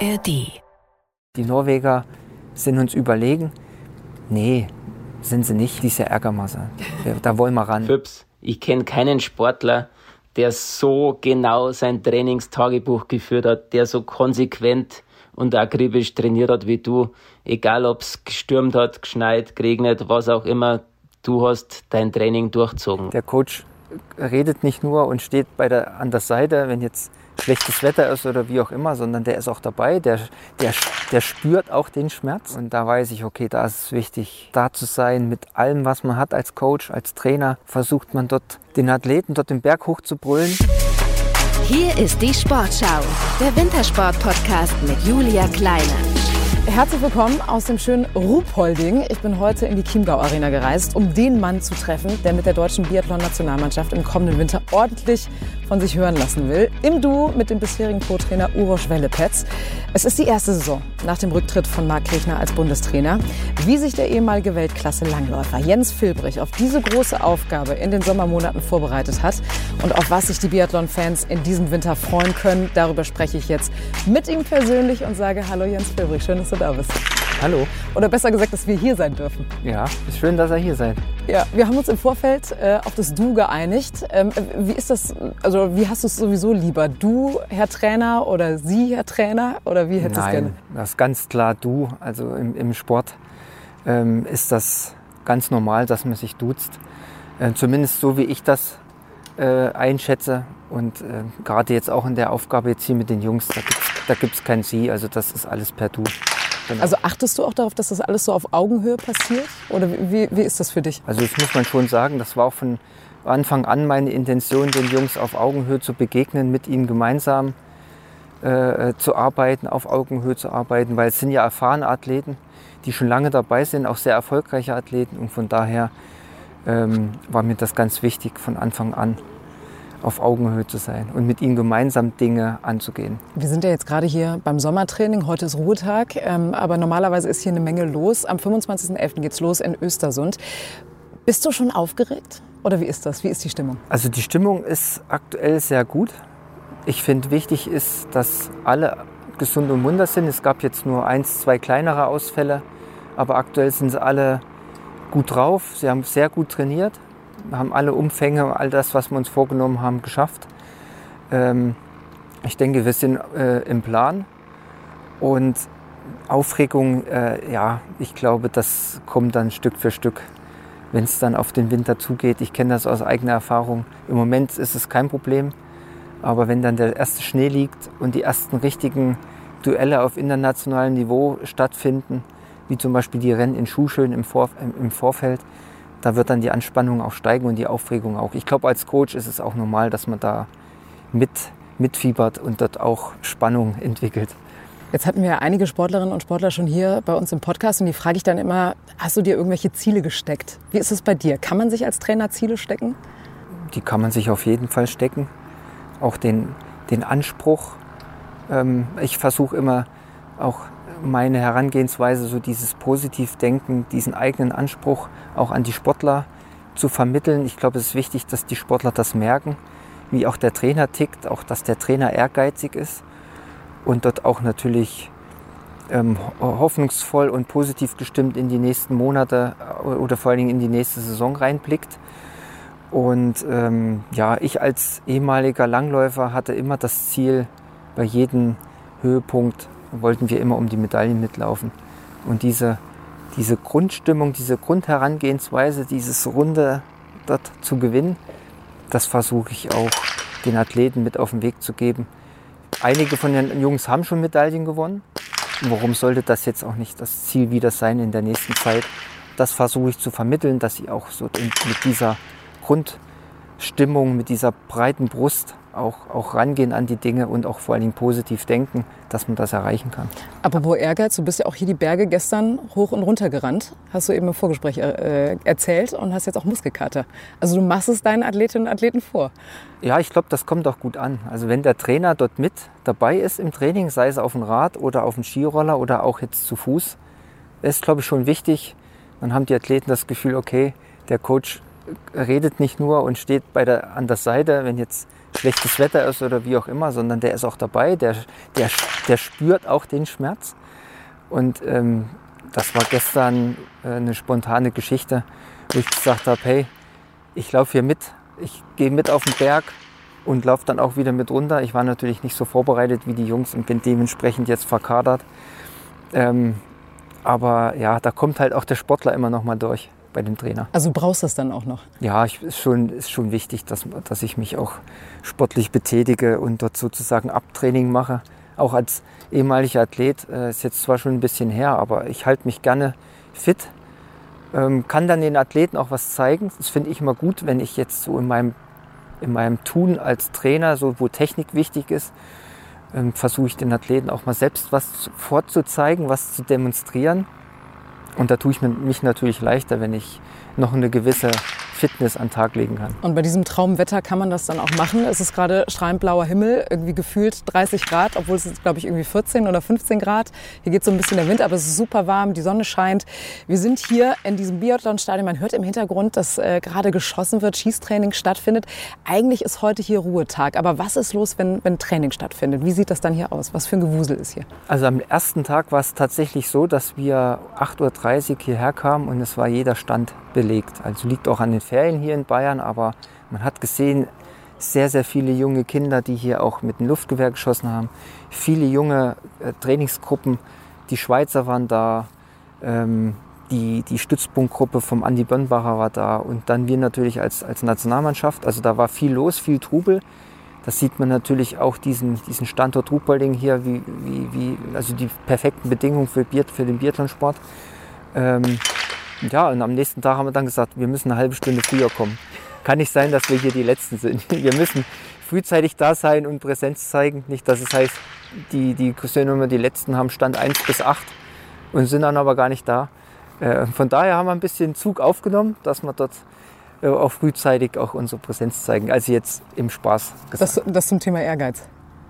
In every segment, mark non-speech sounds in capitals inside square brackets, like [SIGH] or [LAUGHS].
ARD. Die Norweger sind uns überlegen. Nee, sind sie nicht, diese Ärgermasse. Da wollen wir ran. Fips, ich kenne keinen Sportler, der so genau sein Trainingstagebuch geführt hat, der so konsequent und akribisch trainiert hat wie du. Egal ob es gestürmt hat, geschneit, geregnet, was auch immer, du hast dein Training durchzogen. Der Coach redet nicht nur und steht bei der, an der Seite, wenn jetzt schlechtes Wetter ist oder wie auch immer, sondern der ist auch dabei, der, der, der spürt auch den Schmerz. Und da weiß ich, okay, da ist es wichtig, da zu sein mit allem, was man hat als Coach, als Trainer. Versucht man dort den Athleten dort den Berg hoch zu brüllen. Hier ist die Sportschau, der Wintersport-Podcast mit Julia Kleiner. Herzlich willkommen aus dem schönen Ruhpolding. Ich bin heute in die Chiemgau Arena gereist, um den Mann zu treffen, der mit der deutschen Biathlon-Nationalmannschaft im kommenden Winter ordentlich von sich hören lassen will. Im Duo mit dem bisherigen Co-Trainer Uroš Wellepetz. Es ist die erste Saison nach dem Rücktritt von Marc Kirchner als Bundestrainer. Wie sich der ehemalige Weltklasse-Langläufer Jens Filbrich auf diese große Aufgabe in den Sommermonaten vorbereitet hat und auf was sich die Biathlon-Fans in diesem Winter freuen können, darüber spreche ich jetzt mit ihm persönlich und sage Hallo Jens Filbrich, schön, dass du da bist. Hallo. Oder besser gesagt, dass wir hier sein dürfen. Ja, ist schön, dass er hier seid. Ja, wir haben uns im Vorfeld äh, auf das Du geeinigt. Ähm, wie ist das, also wie hast du es sowieso lieber? Du, Herr Trainer oder Sie, Herr Trainer? Oder wie hättest du es gerne? das ist ganz klar du. Also im, im Sport ähm, ist das ganz normal, dass man sich duzt. Äh, zumindest so, wie ich das äh, einschätze. Und äh, gerade jetzt auch in der Aufgabe jetzt hier mit den Jungs, da gibt es kein Sie. Also das ist alles per Du. Genau. Also achtest du auch darauf, dass das alles so auf Augenhöhe passiert? Oder wie, wie ist das für dich? Also das muss man schon sagen, das war auch von Anfang an meine Intention, den Jungs auf Augenhöhe zu begegnen, mit ihnen gemeinsam äh, zu arbeiten, auf Augenhöhe zu arbeiten, weil es sind ja erfahrene Athleten, die schon lange dabei sind, auch sehr erfolgreiche Athleten und von daher ähm, war mir das ganz wichtig von Anfang an auf Augenhöhe zu sein und mit ihnen gemeinsam Dinge anzugehen. Wir sind ja jetzt gerade hier beim Sommertraining. Heute ist Ruhetag, ähm, aber normalerweise ist hier eine Menge los. Am 25.11. geht es los in Östersund. Bist du schon aufgeregt oder wie ist das? Wie ist die Stimmung? Also die Stimmung ist aktuell sehr gut. Ich finde wichtig ist, dass alle gesund und munter sind. Es gab jetzt nur eins, zwei kleinere Ausfälle, aber aktuell sind sie alle gut drauf. Sie haben sehr gut trainiert haben alle Umfänge, all das, was wir uns vorgenommen haben, geschafft. Ähm, ich denke, wir sind äh, im Plan. Und Aufregung, äh, ja, ich glaube, das kommt dann Stück für Stück, wenn es dann auf den Winter zugeht. Ich kenne das aus eigener Erfahrung. Im Moment ist es kein Problem. Aber wenn dann der erste Schnee liegt und die ersten richtigen Duelle auf internationalem Niveau stattfinden, wie zum Beispiel die Rennen in Schuhschön im, Vor im Vorfeld, da wird dann die Anspannung auch steigen und die Aufregung auch. Ich glaube, als Coach ist es auch normal, dass man da mit, mitfiebert und dort auch Spannung entwickelt. Jetzt hatten wir einige Sportlerinnen und Sportler schon hier bei uns im Podcast und die frage ich dann immer, hast du dir irgendwelche Ziele gesteckt? Wie ist es bei dir? Kann man sich als Trainer Ziele stecken? Die kann man sich auf jeden Fall stecken. Auch den, den Anspruch. Ähm, ich versuche immer auch meine Herangehensweise, so dieses Positivdenken, diesen eigenen Anspruch auch an die Sportler zu vermitteln. Ich glaube, es ist wichtig, dass die Sportler das merken, wie auch der Trainer tickt, auch dass der Trainer ehrgeizig ist und dort auch natürlich ähm, hoffnungsvoll und positiv gestimmt in die nächsten Monate äh, oder vor allen Dingen in die nächste Saison reinblickt. Und ähm, ja, ich als ehemaliger Langläufer hatte immer das Ziel, bei jedem Höhepunkt wollten wir immer um die Medaillen mitlaufen. Und diese, diese Grundstimmung, diese Grundherangehensweise, dieses Runde dort zu gewinnen, das versuche ich auch den Athleten mit auf den Weg zu geben. Einige von den Jungs haben schon Medaillen gewonnen. Warum sollte das jetzt auch nicht das Ziel wieder sein in der nächsten Zeit? Das versuche ich zu vermitteln, dass sie auch so mit dieser Grundstimmung, mit dieser breiten Brust auch, auch rangehen an die Dinge und auch vor allen Dingen positiv denken, dass man das erreichen kann. Apropos Ehrgeiz, du bist ja auch hier die Berge gestern hoch und runter gerannt, hast du eben im Vorgespräch äh, erzählt und hast jetzt auch Muskelkater. Also du machst es deinen Athletinnen und Athleten vor. Ja, ich glaube, das kommt auch gut an. Also wenn der Trainer dort mit dabei ist im Training, sei es auf dem Rad oder auf dem Skiroller oder auch jetzt zu Fuß, ist, glaube ich, schon wichtig. Dann haben die Athleten das Gefühl, okay, der Coach redet nicht nur und steht bei der, an der Seite, wenn jetzt schlechtes Wetter ist oder wie auch immer, sondern der ist auch dabei, der, der, der spürt auch den Schmerz. Und ähm, das war gestern äh, eine spontane Geschichte, wo ich gesagt habe, hey, ich laufe hier mit, ich gehe mit auf den Berg und laufe dann auch wieder mit runter. Ich war natürlich nicht so vorbereitet wie die Jungs und bin dementsprechend jetzt verkadert. Ähm, aber ja, da kommt halt auch der Sportler immer noch mal durch bei dem Trainer. Also du brauchst das dann auch noch? Ja, ich, ist, schon, ist schon wichtig, dass, dass ich mich auch sportlich betätige und dort sozusagen Abtraining mache. Auch als ehemaliger Athlet, äh, ist jetzt zwar schon ein bisschen her, aber ich halte mich gerne fit, ähm, kann dann den Athleten auch was zeigen. Das finde ich immer gut, wenn ich jetzt so in meinem, in meinem Tun als Trainer, so wo Technik wichtig ist, ähm, versuche ich den Athleten auch mal selbst was vorzuzeigen, was zu demonstrieren. Und da tue ich mich natürlich leichter, wenn ich noch eine gewisse Fitness an den Tag legen kann. Und bei diesem Traumwetter kann man das dann auch machen. Es ist gerade strahlend blauer Himmel, irgendwie gefühlt 30 Grad, obwohl es ist, glaube ich, irgendwie 14 oder 15 Grad. Hier geht so ein bisschen der Wind, aber es ist super warm, die Sonne scheint. Wir sind hier in diesem Biathlon-Stadion. Man hört im Hintergrund, dass äh, gerade geschossen wird, Schießtraining stattfindet. Eigentlich ist heute hier Ruhetag. Aber was ist los, wenn, wenn Training stattfindet? Wie sieht das dann hier aus? Was für ein Gewusel ist hier? Also am ersten Tag war es tatsächlich so, dass wir 8.30 Uhr hierher kamen und es war jeder Stand belegt. Also liegt auch an den Ferien hier in Bayern, aber man hat gesehen, sehr, sehr viele junge Kinder, die hier auch mit dem Luftgewehr geschossen haben. Viele junge äh, Trainingsgruppen. Die Schweizer waren da, ähm, die, die Stützpunktgruppe vom Andi Bönnbacher war da und dann wir natürlich als, als Nationalmannschaft. Also da war viel los, viel Trubel. Das sieht man natürlich auch diesen, diesen Standort Ruhpolding hier, wie, wie, wie, also die perfekten Bedingungen für, Bier, für den Biathlonsport. Ähm, ja, und am nächsten Tag haben wir dann gesagt, wir müssen eine halbe Stunde früher kommen. Kann nicht sein, dass wir hier die Letzten sind. [LAUGHS] Wir müssen frühzeitig da sein und Präsenz zeigen. Nicht, dass es heißt, die, die Cousinnummer, die Letzten haben Stand 1 bis 8 und sind dann aber gar nicht da. Äh, von daher haben wir ein bisschen Zug aufgenommen, dass wir dort äh, auch frühzeitig auch unsere Präsenz zeigen. Also jetzt im Spaß gesagt. Das, das zum Thema Ehrgeiz.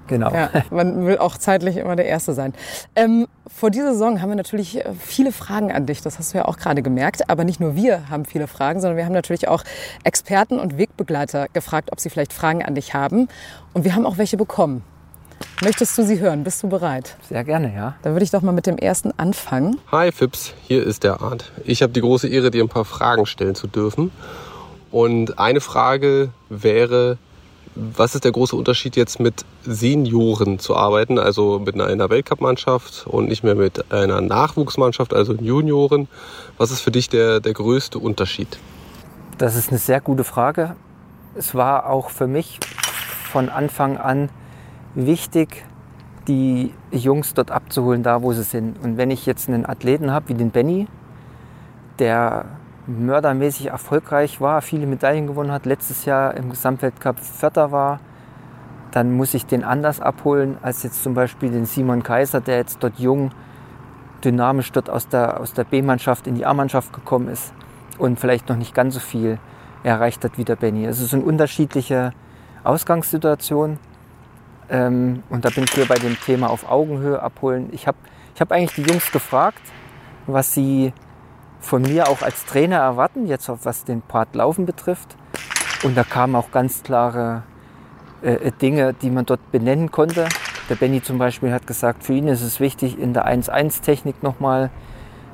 Genau. Ja, man will auch zeitlich immer der Erste sein. Ähm, vor dieser Saison haben wir natürlich äh, viele Fragen an dich. Das hast du ja auch gerade gemerkt. Aber nicht nur wir haben viele Fragen, sondern wir haben natürlich auch Experten und Wegbegleiter gefragt, ob sie vielleicht Fragen an dich haben. Und wir haben auch welche bekommen. Möchtest du sie hören? Bist du bereit? Sehr gerne, ja. Dann würde ich doch mal mit dem ersten anfangen. Hi Fips, hier ist der Art. Ich habe die große Ehre, dir ein paar Fragen stellen zu dürfen. Und eine Frage wäre, was ist der große Unterschied jetzt mit Senioren zu arbeiten, also mit einer Weltcup-Mannschaft und nicht mehr mit einer Nachwuchsmannschaft, also Junioren? Was ist für dich der, der größte Unterschied? Das ist eine sehr gute Frage. Es war auch für mich von Anfang an wichtig, die Jungs dort abzuholen, da wo sie sind. Und wenn ich jetzt einen Athleten habe wie den Benny, der mördermäßig erfolgreich war, viele Medaillen gewonnen hat, letztes Jahr im Gesamtweltcup Vierter war, dann muss ich den anders abholen als jetzt zum Beispiel den Simon Kaiser, der jetzt dort jung, dynamisch dort aus der, aus der B-Mannschaft in die A-Mannschaft gekommen ist und vielleicht noch nicht ganz so viel erreicht hat wie der Benny. Also es sind unterschiedliche Ausgangssituationen. Ähm, und da bin ich hier bei dem Thema auf Augenhöhe abholen. Ich habe ich hab eigentlich die Jungs gefragt, was sie von mir auch als Trainer erwarten, jetzt was den Part Laufen betrifft. Und da kamen auch ganz klare äh, Dinge, die man dort benennen konnte. Der Benny zum Beispiel hat gesagt, für ihn ist es wichtig, in der 1-1-Technik nochmal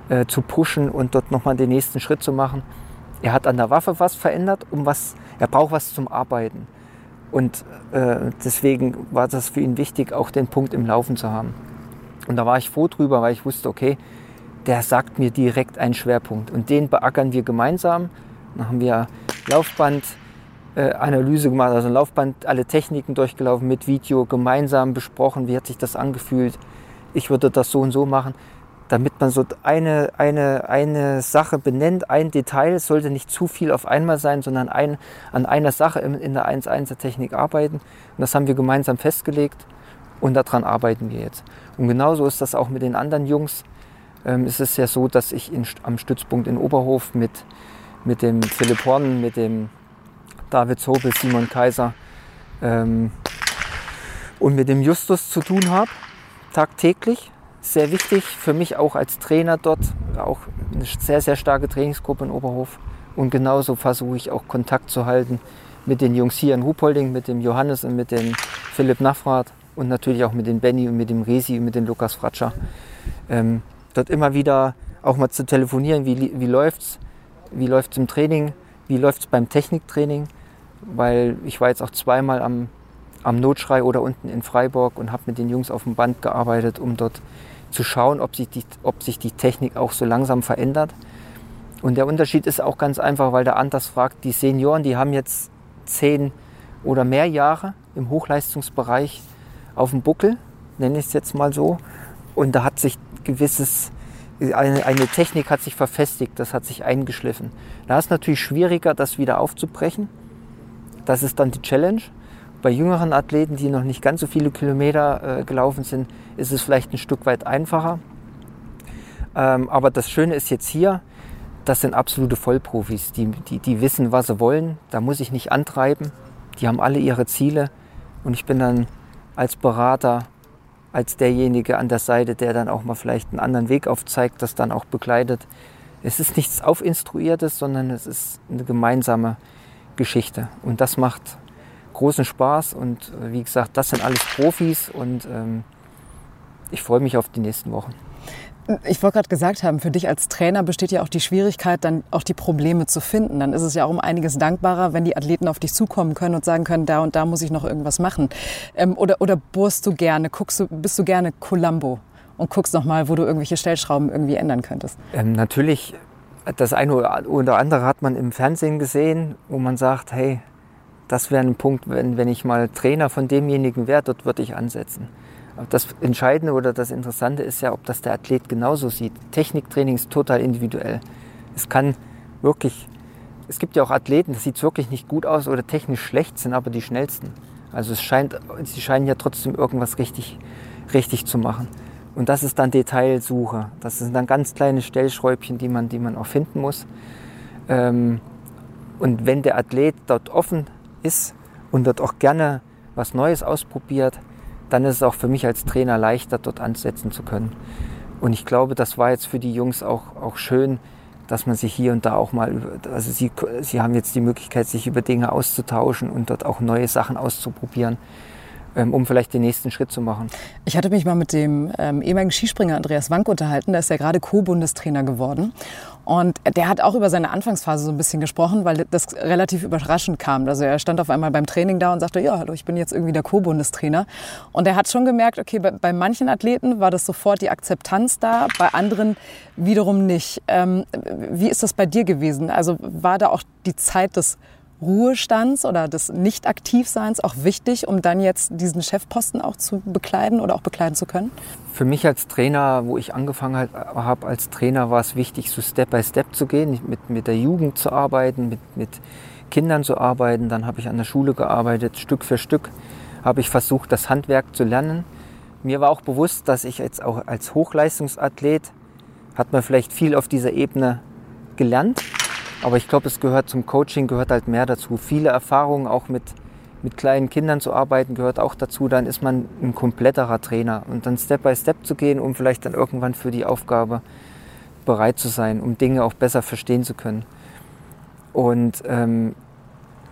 äh, zu pushen und dort nochmal den nächsten Schritt zu machen. Er hat an der Waffe was verändert, um was, er braucht was zum Arbeiten. Und äh, deswegen war das für ihn wichtig, auch den Punkt im Laufen zu haben. Und da war ich froh drüber, weil ich wusste, okay, der sagt mir direkt einen Schwerpunkt. Und den beackern wir gemeinsam. Dann haben wir Laufbandanalyse äh, gemacht, also Laufband, alle Techniken durchgelaufen mit Video, gemeinsam besprochen, wie hat sich das angefühlt. Ich würde das so und so machen. Damit man so eine, eine, eine Sache benennt, ein Detail, sollte nicht zu viel auf einmal sein, sondern ein, an einer Sache in, in der 1-1er-Technik arbeiten. Und das haben wir gemeinsam festgelegt und daran arbeiten wir jetzt. Und genauso ist das auch mit den anderen Jungs ähm, ist es ja so, dass ich in, am Stützpunkt in Oberhof mit, mit dem Philipp Horn, mit dem David Zobel, Simon Kaiser ähm, und mit dem Justus zu tun habe, tagtäglich. Sehr wichtig für mich auch als Trainer dort, auch eine sehr, sehr starke Trainingsgruppe in Oberhof. Und genauso versuche ich auch Kontakt zu halten mit den Jungs hier in Ruhpolding, mit dem Johannes und mit dem Philipp Naffrath und natürlich auch mit dem Benny und mit dem Resi und mit dem Lukas Fratscher. Ähm, dort immer wieder auch mal zu telefonieren, wie, wie läuft's, wie läuft's im Training, wie läuft's beim Techniktraining, weil ich war jetzt auch zweimal am, am Notschrei oder unten in Freiburg und habe mit den Jungs auf dem Band gearbeitet, um dort zu schauen, ob sich, die, ob sich die Technik auch so langsam verändert. Und der Unterschied ist auch ganz einfach, weil der Anders fragt, die Senioren, die haben jetzt zehn oder mehr Jahre im Hochleistungsbereich auf dem Buckel, nenne ich es jetzt mal so. Und da hat sich gewisses, eine, eine Technik hat sich verfestigt, das hat sich eingeschliffen. Da ist natürlich schwieriger, das wieder aufzubrechen. Das ist dann die Challenge. Bei jüngeren Athleten, die noch nicht ganz so viele Kilometer äh, gelaufen sind, ist es vielleicht ein Stück weit einfacher. Ähm, aber das Schöne ist jetzt hier, das sind absolute Vollprofis, die, die, die wissen, was sie wollen. Da muss ich nicht antreiben. Die haben alle ihre Ziele. Und ich bin dann als Berater, als derjenige an der Seite, der dann auch mal vielleicht einen anderen Weg aufzeigt, das dann auch begleitet. Es ist nichts Aufinstruiertes, sondern es ist eine gemeinsame Geschichte. Und das macht großen Spaß. Und äh, wie gesagt, das sind alles Profis und ähm, ich freue mich auf die nächsten Wochen. Ich wollte gerade gesagt haben, für dich als Trainer besteht ja auch die Schwierigkeit, dann auch die Probleme zu finden. Dann ist es ja auch um einiges dankbarer, wenn die Athleten auf dich zukommen können und sagen können, da und da muss ich noch irgendwas machen. Ähm, oder, oder bohrst du gerne, guckst du, bist du gerne Columbo und guckst noch mal, wo du irgendwelche Stellschrauben irgendwie ändern könntest? Ähm, natürlich, das eine oder andere hat man im Fernsehen gesehen, wo man sagt, hey, das wäre ein Punkt, wenn, wenn ich mal Trainer von demjenigen wäre, dort würde ich ansetzen. Das Entscheidende oder das Interessante ist ja, ob das der Athlet genauso sieht. Techniktraining ist total individuell. Es kann wirklich, es gibt ja auch Athleten, das sieht wirklich nicht gut aus oder technisch schlecht, sind aber die schnellsten. Also es scheint, sie scheinen ja trotzdem irgendwas richtig, richtig zu machen. Und das ist dann Detailsuche. Das sind dann ganz kleine Stellschräubchen, die man, die man auch finden muss. Ähm, und wenn der Athlet dort offen ist und dort auch gerne was Neues ausprobiert, dann ist es auch für mich als Trainer leichter, dort ansetzen zu können. Und ich glaube, das war jetzt für die Jungs auch, auch schön, dass man sich hier und da auch mal, also sie, sie haben jetzt die Möglichkeit, sich über Dinge auszutauschen und dort auch neue Sachen auszuprobieren. Ähm, um vielleicht den nächsten Schritt zu machen. Ich hatte mich mal mit dem ähm, ehemaligen Skispringer Andreas Wank unterhalten. Der ist ja gerade Co-Bundestrainer geworden. Und der hat auch über seine Anfangsphase so ein bisschen gesprochen, weil das relativ überraschend kam. Also er stand auf einmal beim Training da und sagte, ja, hallo, ich bin jetzt irgendwie der Co-Bundestrainer. Und er hat schon gemerkt, okay, bei, bei, manchen Athleten war das sofort die Akzeptanz da, bei anderen wiederum nicht. Ähm, wie ist das bei dir gewesen? Also war da auch die Zeit des Ruhestands oder des Nicht-Aktivseins auch wichtig, um dann jetzt diesen Chefposten auch zu bekleiden oder auch bekleiden zu können? Für mich als Trainer, wo ich angefangen habe als Trainer, war es wichtig, so Step by Step zu gehen, mit, mit der Jugend zu arbeiten, mit, mit Kindern zu arbeiten. Dann habe ich an der Schule gearbeitet, Stück für Stück habe ich versucht, das Handwerk zu lernen. Mir war auch bewusst, dass ich jetzt auch als Hochleistungsathlet hat man vielleicht viel auf dieser Ebene gelernt aber ich glaube, es gehört zum Coaching, gehört halt mehr dazu. Viele Erfahrungen auch mit, mit kleinen Kindern zu arbeiten, gehört auch dazu. Dann ist man ein kompletterer Trainer. Und dann Step by Step zu gehen, um vielleicht dann irgendwann für die Aufgabe bereit zu sein, um Dinge auch besser verstehen zu können. Und ähm,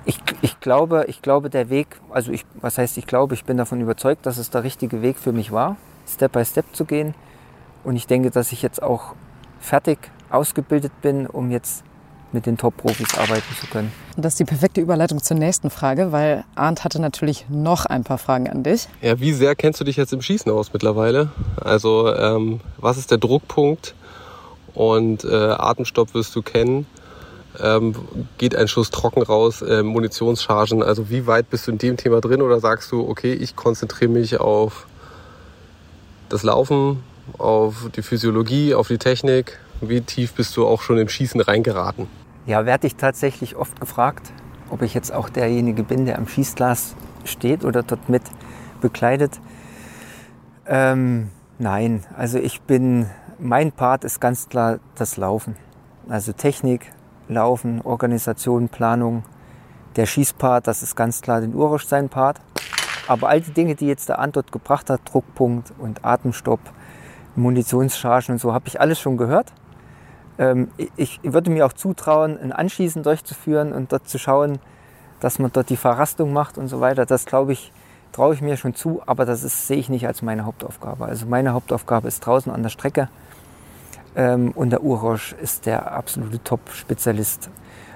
ich, ich, glaube, ich glaube, der Weg, also ich, was heißt ich glaube, ich bin davon überzeugt, dass es der richtige Weg für mich war, Step by Step zu gehen. Und ich denke, dass ich jetzt auch fertig ausgebildet bin, um jetzt mit den Top-Profis arbeiten zu können. Und das ist die perfekte Überleitung zur nächsten Frage, weil Arndt hatte natürlich noch ein paar Fragen an dich. Ja, wie sehr kennst du dich jetzt im Schießen aus mittlerweile? Also ähm, was ist der Druckpunkt und äh, Atemstopp wirst du kennen? Ähm, geht ein Schuss trocken raus, äh, Munitionschargen, also wie weit bist du in dem Thema drin oder sagst du, okay, ich konzentriere mich auf das Laufen, auf die Physiologie, auf die Technik? Wie tief bist du auch schon im Schießen reingeraten? Ja, werde ich tatsächlich oft gefragt, ob ich jetzt auch derjenige bin, der am Schießglas steht oder dort mit bekleidet. Ähm, nein, also ich bin, mein Part ist ganz klar das Laufen. Also Technik, Laufen, Organisation, Planung. Der Schießpart, das ist ganz klar den Urisch sein Part. Aber all die Dinge, die jetzt der Antwort gebracht hat, Druckpunkt und Atemstopp, Munitionschargen und so, habe ich alles schon gehört. Ähm, ich würde mir auch zutrauen, ein Anschießen durchzuführen und dort zu schauen, dass man dort die Verrastung macht und so weiter. Das glaube ich, traue ich mir schon zu, aber das ist, sehe ich nicht als meine Hauptaufgabe. Also meine Hauptaufgabe ist draußen an der Strecke ähm, und der Urosch ist der absolute Top-Spezialist,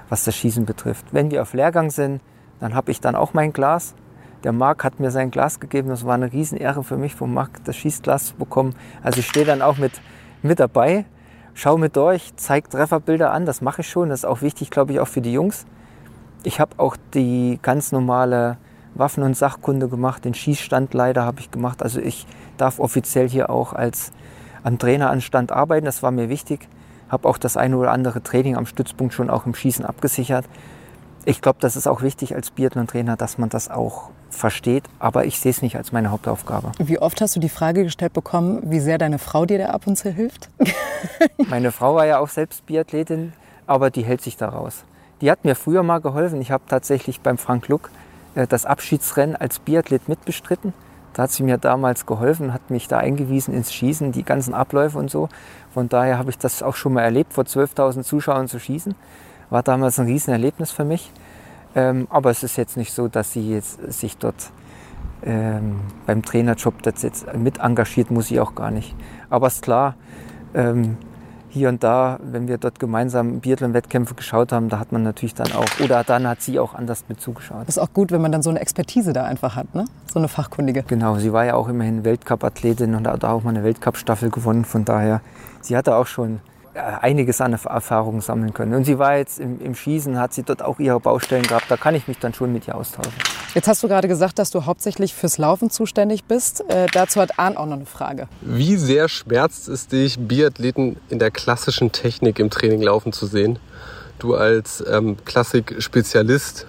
was das Schießen betrifft. Wenn wir auf Lehrgang sind, dann habe ich dann auch mein Glas. Der Marc hat mir sein Glas gegeben. Das war eine Riesenehre für mich, vom Marc das Schießglas zu bekommen. Also ich stehe dann auch mit, mit dabei, schaue mit durch, zeige Trefferbilder an. Das mache ich schon. Das ist auch wichtig, glaube ich, auch für die Jungs. Ich habe auch die ganz normale Waffen- und Sachkunde gemacht. Den Schießstand leider habe ich gemacht. Also ich darf offiziell hier auch als am Traineranstand arbeiten. Das war mir wichtig. Habe auch das eine oder andere Training am Stützpunkt schon auch im Schießen abgesichert. Ich glaube, das ist auch wichtig als Biathlon-Trainer, dass man das auch versteht, aber ich sehe es nicht als meine Hauptaufgabe. Wie oft hast du die Frage gestellt bekommen, wie sehr deine Frau dir da ab und zu hilft? [LAUGHS] meine Frau war ja auch selbst Biathletin, aber die hält sich da raus. Die hat mir früher mal geholfen. Ich habe tatsächlich beim Frank Luck äh, das Abschiedsrennen als Biathlet mitbestritten. Da hat sie mir damals geholfen, hat mich da eingewiesen ins Schießen, die ganzen Abläufe und so. Von daher habe ich das auch schon mal erlebt, vor 12.000 Zuschauern zu schießen. War damals ein Riesenerlebnis für mich. Ähm, aber es ist jetzt nicht so, dass sie jetzt sich dort ähm, beim Trainerjob das jetzt mit engagiert, muss sie auch gar nicht. Aber es ist klar, ähm, hier und da, wenn wir dort gemeinsam Biathlon-Wettkämpfe geschaut haben, da hat man natürlich dann auch, oder dann hat sie auch anders mit zugeschaut. Das ist auch gut, wenn man dann so eine Expertise da einfach hat, ne? so eine Fachkundige. Genau, sie war ja auch immerhin Weltcup-Athletin und hat auch mal eine Weltcup-Staffel gewonnen. Von daher, sie hatte auch schon einiges an Erfahrungen sammeln können. Und sie war jetzt im, im, Schießen, hat sie dort auch ihre Baustellen gehabt. Da kann ich mich dann schon mit ihr austauschen. Jetzt hast du gerade gesagt, dass du hauptsächlich fürs Laufen zuständig bist. Äh, dazu hat Arndt auch noch eine Frage. Wie sehr schmerzt es dich, Biathleten in der klassischen Technik im Training laufen zu sehen? Du als ähm, Klassik-Spezialist,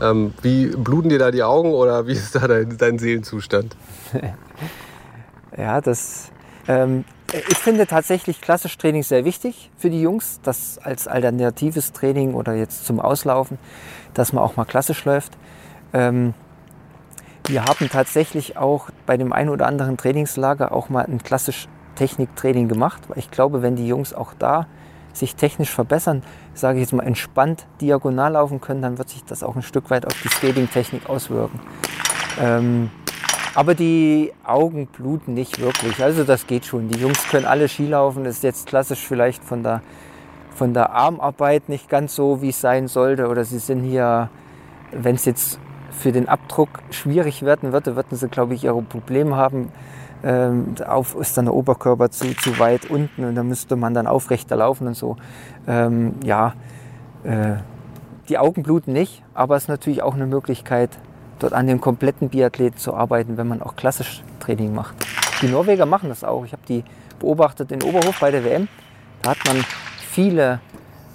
ähm, wie bluten dir da die Augen oder wie ist da dein, dein Seelenzustand? [LAUGHS] ja, das ähm, ich finde tatsächlich klassisch Training sehr wichtig für die Jungs, das als alternatives Training oder jetzt zum Auslaufen, dass man auch mal klassisch läuft. Ähm, wir haben tatsächlich auch bei dem einen oder anderen Trainingslager auch mal ein klassisch Techniktraining gemacht, weil ich glaube, wenn die Jungs auch da sich technisch verbessern, sage ich jetzt mal entspannt diagonal laufen können, dann wird sich das auch ein Stück weit auf die Skating-Technik auswirken. Ähm, aber die Augen bluten nicht wirklich. Also das geht schon. Die Jungs können alle Skilaufen. Das ist jetzt klassisch vielleicht von der, von der Armarbeit nicht ganz so, wie es sein sollte. Oder sie sind hier, wenn es jetzt für den Abdruck schwierig werden würde, würden sie, glaube ich, ihre Probleme haben. Ähm, auf ist dann der Oberkörper zu, zu weit unten und da müsste man dann aufrechter laufen und so. Ähm, ja, äh, die Augen bluten nicht, aber es ist natürlich auch eine Möglichkeit, dort an dem kompletten Biathleten zu arbeiten, wenn man auch klassisch Training macht. Die Norweger machen das auch. Ich habe die beobachtet in Oberhof bei der WM. Da hat man viele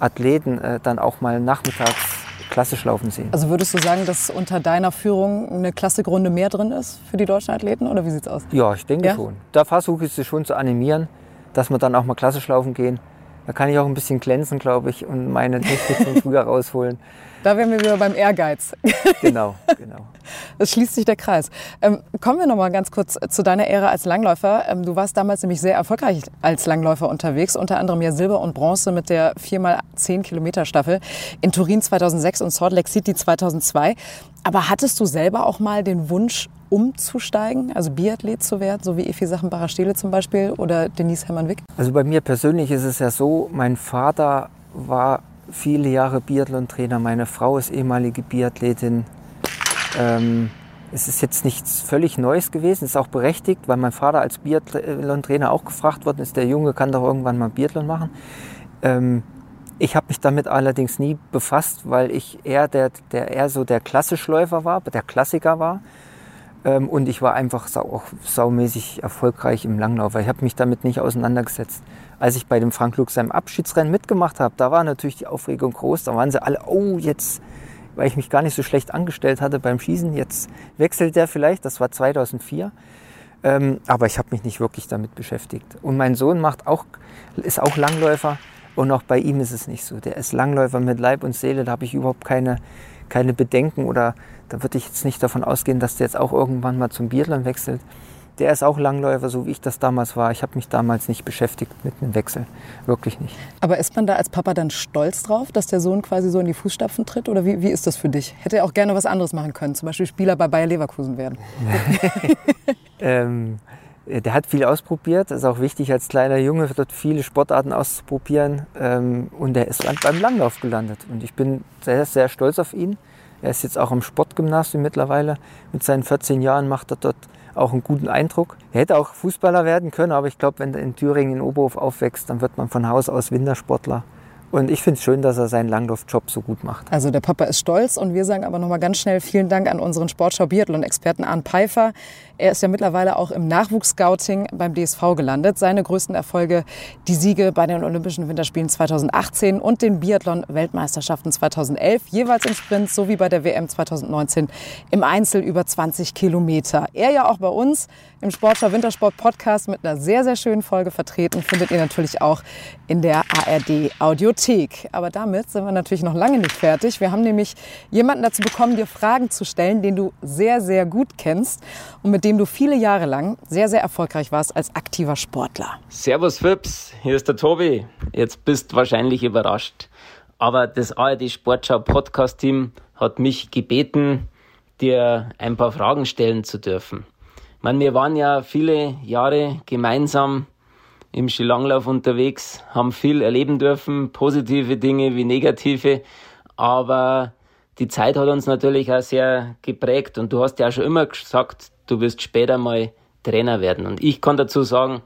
Athleten äh, dann auch mal nachmittags klassisch laufen sehen. Also würdest du sagen, dass unter deiner Führung eine Klassikrunde mehr drin ist für die deutschen Athleten oder wie sieht es aus? Ja, ich denke ja? schon. Da versuche ich sie schon zu animieren, dass wir dann auch mal klassisch laufen gehen. Da kann ich auch ein bisschen glänzen, glaube ich, und meine Technik von früher rausholen. Da wären wir wieder beim Ehrgeiz. Genau, genau. [LAUGHS] Es schließt sich der Kreis. Ähm, kommen wir noch mal ganz kurz zu deiner Ära als Langläufer. Ähm, du warst damals nämlich sehr erfolgreich als Langläufer unterwegs, unter anderem ja Silber und Bronze mit der 4x10 Kilometer Staffel in Turin 2006 und Salt Lake City 2002. Aber hattest du selber auch mal den Wunsch, umzusteigen, also Biathlet zu werden, so wie Efi Sachen-Barastele zum Beispiel oder Denise Hermann-Wick? Also bei mir persönlich ist es ja so, mein Vater war viele Jahre Biathlon-Trainer, meine Frau ist ehemalige Biathletin. Ähm, es ist jetzt nichts völlig Neues gewesen, ist auch berechtigt, weil mein Vater als Biathlon-Trainer auch gefragt worden ist, der Junge kann doch irgendwann mal Biathlon machen. Ähm, ich habe mich damit allerdings nie befasst, weil ich eher der, der eher so der Klassischläufer war, der Klassiker war. Ähm, und ich war einfach sau, auch saumäßig erfolgreich im Langlauf. Ich habe mich damit nicht auseinandergesetzt. Als ich bei dem Frank Lux seinem Abschiedsrennen mitgemacht habe, da war natürlich die Aufregung groß. Da waren sie alle, oh, jetzt, weil ich mich gar nicht so schlecht angestellt hatte beim Schießen, jetzt wechselt der vielleicht. Das war 2004. Ähm, aber ich habe mich nicht wirklich damit beschäftigt. Und mein Sohn macht auch, ist auch Langläufer. Und auch bei ihm ist es nicht so. Der ist Langläufer mit Leib und Seele. Da habe ich überhaupt keine, keine Bedenken oder da würde ich jetzt nicht davon ausgehen, dass der jetzt auch irgendwann mal zum Biathlon wechselt. der ist auch Langläufer, so wie ich das damals war. Ich habe mich damals nicht beschäftigt mit einem Wechsel. Wirklich nicht. Aber ist man da als Papa dann stolz drauf, dass der Sohn quasi so in die Fußstapfen tritt? Oder wie, wie ist das für dich? Hätte er auch gerne was anderes machen können, zum Beispiel Spieler bei Bayer Leverkusen werden? [LAUGHS] ähm, der hat viel ausprobiert. Es ist auch wichtig als kleiner Junge, dort viele Sportarten auszuprobieren. Ähm, und er ist beim Langlauf gelandet. Und ich bin sehr, sehr stolz auf ihn. Er ist jetzt auch am Sportgymnasium mittlerweile. Mit seinen 14 Jahren macht er dort auch einen guten Eindruck. Er hätte auch Fußballer werden können, aber ich glaube, wenn er in Thüringen in Oberhof aufwächst, dann wird man von Haus aus Wintersportler. Und ich finde es schön, dass er seinen Langlaufjob so gut macht. Also der Papa ist stolz und wir sagen aber noch mal ganz schnell vielen Dank an unseren Sportschau-Biathlon-Experten Arne Pfeiffer. Er ist ja mittlerweile auch im Nachwuchsscouting beim DSV gelandet. Seine größten Erfolge die Siege bei den Olympischen Winterspielen 2018 und den Biathlon-Weltmeisterschaften 2011, jeweils im Sprint sowie bei der WM 2019 im Einzel über 20 Kilometer. Er ja auch bei uns im Sportschau Wintersport Podcast mit einer sehr, sehr schönen Folge vertreten. Findet ihr natürlich auch in der ARD Audiothek. Aber damit sind wir natürlich noch lange nicht fertig. Wir haben nämlich jemanden dazu bekommen, dir Fragen zu stellen, den du sehr, sehr gut kennst und mit dem du viele Jahre lang sehr, sehr erfolgreich warst als aktiver Sportler. Servus Fips, hier ist der Tobi. Jetzt bist wahrscheinlich überrascht. Aber das ARD Sportschau Podcast Team hat mich gebeten, dir ein paar Fragen stellen zu dürfen meine, wir waren ja viele Jahre gemeinsam im Skilanglauf unterwegs, haben viel erleben dürfen, positive Dinge wie negative, aber die Zeit hat uns natürlich auch sehr geprägt und du hast ja auch schon immer gesagt, du wirst später mal Trainer werden. Und ich kann dazu sagen,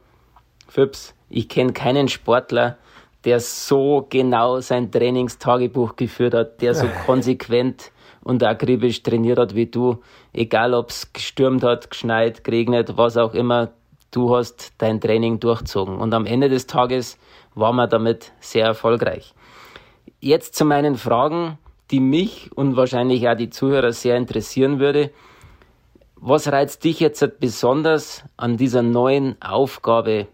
Fips, ich kenne keinen Sportler, der so genau sein Trainingstagebuch geführt hat, der so [LAUGHS] konsequent und akribisch trainiert hat wie du. Egal ob es gestürmt hat, geschneit, geregnet, was auch immer, du hast dein Training durchzogen. Und am Ende des Tages waren wir damit sehr erfolgreich. Jetzt zu meinen Fragen, die mich und wahrscheinlich auch die Zuhörer sehr interessieren würde. Was reizt dich jetzt besonders an dieser neuen Aufgabe,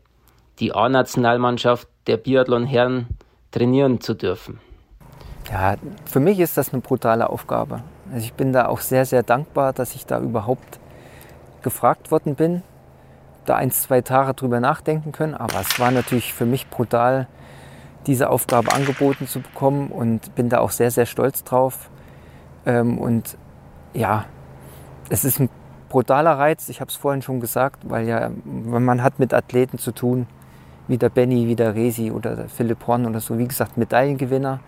die A-Nationalmannschaft der Biathlon-Herren trainieren zu dürfen? Ja, für mich ist das eine brutale Aufgabe. Also ich bin da auch sehr, sehr dankbar, dass ich da überhaupt gefragt worden bin, da ein, zwei Tage drüber nachdenken können. Aber es war natürlich für mich brutal, diese Aufgabe angeboten zu bekommen und bin da auch sehr, sehr stolz drauf. Ähm, und ja, es ist ein brutaler Reiz, ich habe es vorhin schon gesagt, weil ja, man hat mit Athleten zu tun, wie der Benny, wie der Resi oder der Philipp Horn oder so, wie gesagt, Medaillengewinner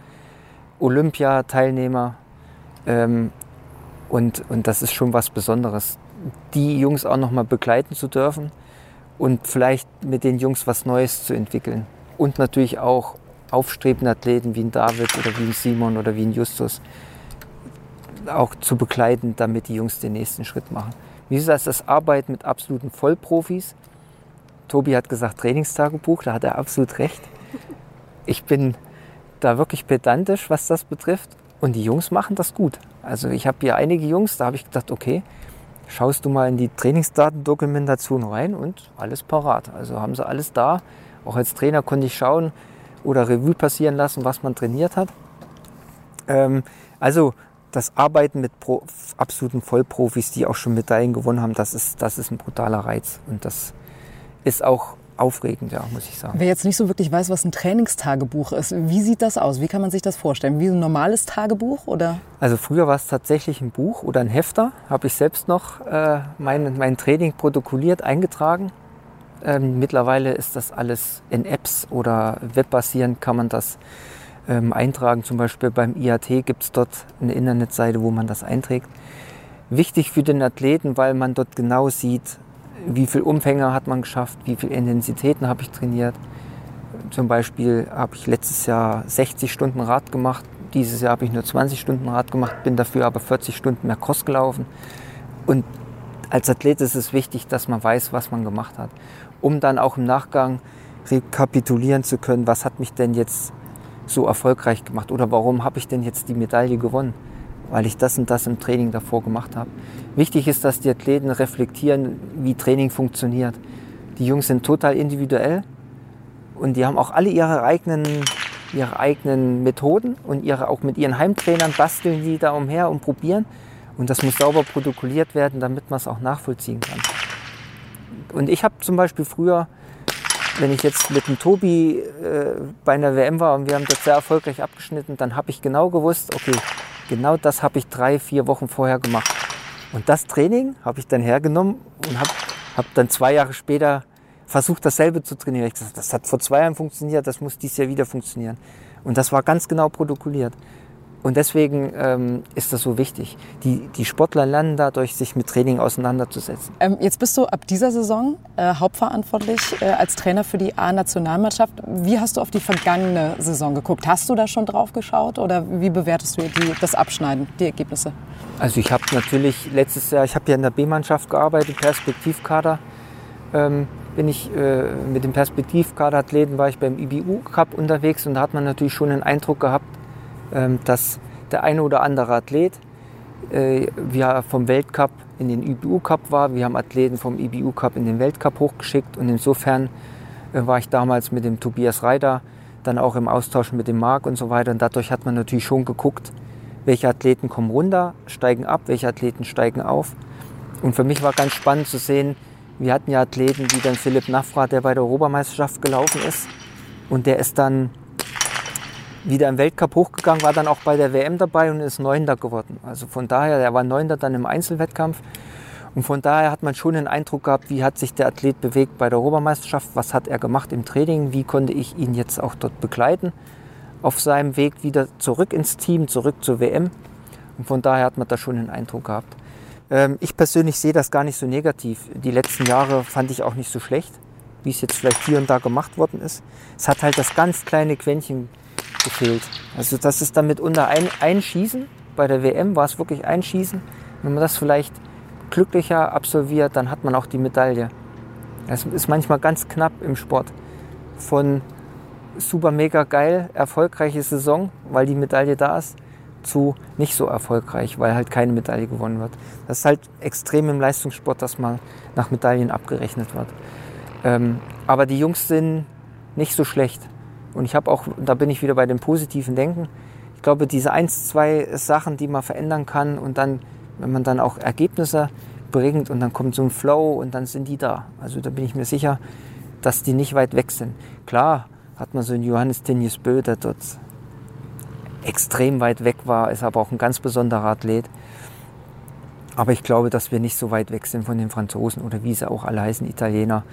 Olympiateilnehmer. Ähm, und, und das ist schon was Besonderes, die Jungs auch noch mal begleiten zu dürfen und vielleicht mit den Jungs was Neues zu entwickeln. Und natürlich auch aufstrebende Athleten wie ein David oder wie ein Simon oder wie ein Justus auch zu begleiten, damit die Jungs den nächsten Schritt machen. Wie gesagt, das Arbeiten mit absoluten Vollprofis. Tobi hat gesagt Trainingstagebuch, da hat er absolut recht. Ich bin da wirklich pedantisch, was das betrifft. Und die Jungs machen das gut. Also ich habe hier einige Jungs, da habe ich gedacht, okay, schaust du mal in die Trainingsdatendokumentation rein und alles parat. Also haben sie alles da. Auch als Trainer konnte ich schauen oder Revue passieren lassen, was man trainiert hat. Ähm, also das Arbeiten mit Pro absoluten Vollprofis, die auch schon Medaillen gewonnen haben, das ist, das ist ein brutaler Reiz. Und das ist auch aufregend, ja, muss ich sagen. Wer jetzt nicht so wirklich weiß, was ein Trainingstagebuch ist, wie sieht das aus? Wie kann man sich das vorstellen? Wie ein normales Tagebuch oder? Also früher war es tatsächlich ein Buch oder ein Hefter. Habe ich selbst noch äh, mein, mein Training protokolliert, eingetragen. Ähm, mittlerweile ist das alles in Apps oder webbasierend kann man das ähm, eintragen. Zum Beispiel beim IAT gibt es dort eine Internetseite, wo man das einträgt. Wichtig für den Athleten, weil man dort genau sieht, wie viel Umfänge hat man geschafft, wie viele Intensitäten habe ich trainiert. Zum Beispiel habe ich letztes Jahr 60 Stunden Rad gemacht, dieses Jahr habe ich nur 20 Stunden Rad gemacht, bin dafür aber 40 Stunden mehr Cross gelaufen. Und als Athlet ist es wichtig, dass man weiß, was man gemacht hat, um dann auch im Nachgang rekapitulieren zu können, was hat mich denn jetzt so erfolgreich gemacht oder warum habe ich denn jetzt die Medaille gewonnen weil ich das und das im Training davor gemacht habe. Wichtig ist, dass die Athleten reflektieren, wie Training funktioniert. Die Jungs sind total individuell und die haben auch alle ihre eigenen, ihre eigenen Methoden und ihre, auch mit ihren Heimtrainern basteln die da umher und probieren. Und das muss sauber protokolliert werden, damit man es auch nachvollziehen kann. Und ich habe zum Beispiel früher, wenn ich jetzt mit dem Tobi äh, bei einer WM war und wir haben das sehr erfolgreich abgeschnitten, dann habe ich genau gewusst, okay, genau das habe ich drei, vier Wochen vorher gemacht. Und das Training habe ich dann hergenommen und habe hab dann zwei Jahre später versucht, dasselbe zu trainieren. Ich gesagt, das hat vor zwei Jahren funktioniert, das muss dieses Jahr wieder funktionieren. Und das war ganz genau protokolliert. Und deswegen ähm, ist das so wichtig. Die, die Sportler lernen dadurch, sich mit Training auseinanderzusetzen. Ähm, jetzt bist du ab dieser Saison äh, hauptverantwortlich äh, als Trainer für die A-Nationalmannschaft. Wie hast du auf die vergangene Saison geguckt? Hast du da schon drauf geschaut oder wie bewertest du die, das Abschneiden, die Ergebnisse? Also ich habe natürlich letztes Jahr, ich habe ja in der B-Mannschaft gearbeitet, Perspektivkader. Ähm, bin ich äh, mit dem Perspektivkaderathleten war ich beim IBU Cup unterwegs und da hat man natürlich schon den Eindruck gehabt, dass der eine oder andere Athlet äh, wir vom Weltcup in den IBU Cup war. Wir haben Athleten vom IBU Cup in den Weltcup hochgeschickt und insofern äh, war ich damals mit dem Tobias Reiter dann auch im Austausch mit dem Marc und so weiter und dadurch hat man natürlich schon geguckt, welche Athleten kommen runter, steigen ab, welche Athleten steigen auf. Und für mich war ganz spannend zu sehen, wir hatten ja Athleten wie dann Philipp Nafra, der bei der Europameisterschaft gelaufen ist und der ist dann wieder im Weltcup hochgegangen, war dann auch bei der WM dabei und ist Neunter geworden. Also von daher, er war Neunter dann im Einzelwettkampf. Und von daher hat man schon den Eindruck gehabt, wie hat sich der Athlet bewegt bei der Europameisterschaft, was hat er gemacht im Training, wie konnte ich ihn jetzt auch dort begleiten auf seinem Weg wieder zurück ins Team, zurück zur WM. Und von daher hat man da schon den Eindruck gehabt. Ähm, ich persönlich sehe das gar nicht so negativ. Die letzten Jahre fand ich auch nicht so schlecht, wie es jetzt vielleicht hier und da gemacht worden ist. Es hat halt das ganz kleine Quäntchen gefehlt. Also das ist dann mitunter ein, ein Schießen. Bei der WM war es wirklich ein Schießen. Wenn man das vielleicht glücklicher absolviert, dann hat man auch die Medaille. Es ist manchmal ganz knapp im Sport. Von super mega geil, erfolgreiche Saison, weil die Medaille da ist, zu nicht so erfolgreich, weil halt keine Medaille gewonnen wird. Das ist halt extrem im Leistungssport, dass man nach Medaillen abgerechnet wird. Ähm, aber die Jungs sind nicht so schlecht. Und ich habe auch, da bin ich wieder bei dem positiven Denken. Ich glaube, diese eins, zwei Sachen, die man verändern kann und dann, wenn man dann auch Ergebnisse bringt und dann kommt so ein Flow und dann sind die da. Also da bin ich mir sicher, dass die nicht weit weg sind. Klar hat man so einen Johannes Tinius Bö, der dort extrem weit weg war, ist aber auch ein ganz besonderer Athlet. Aber ich glaube, dass wir nicht so weit weg sind von den Franzosen oder wie sie auch alle heißen, Italiener.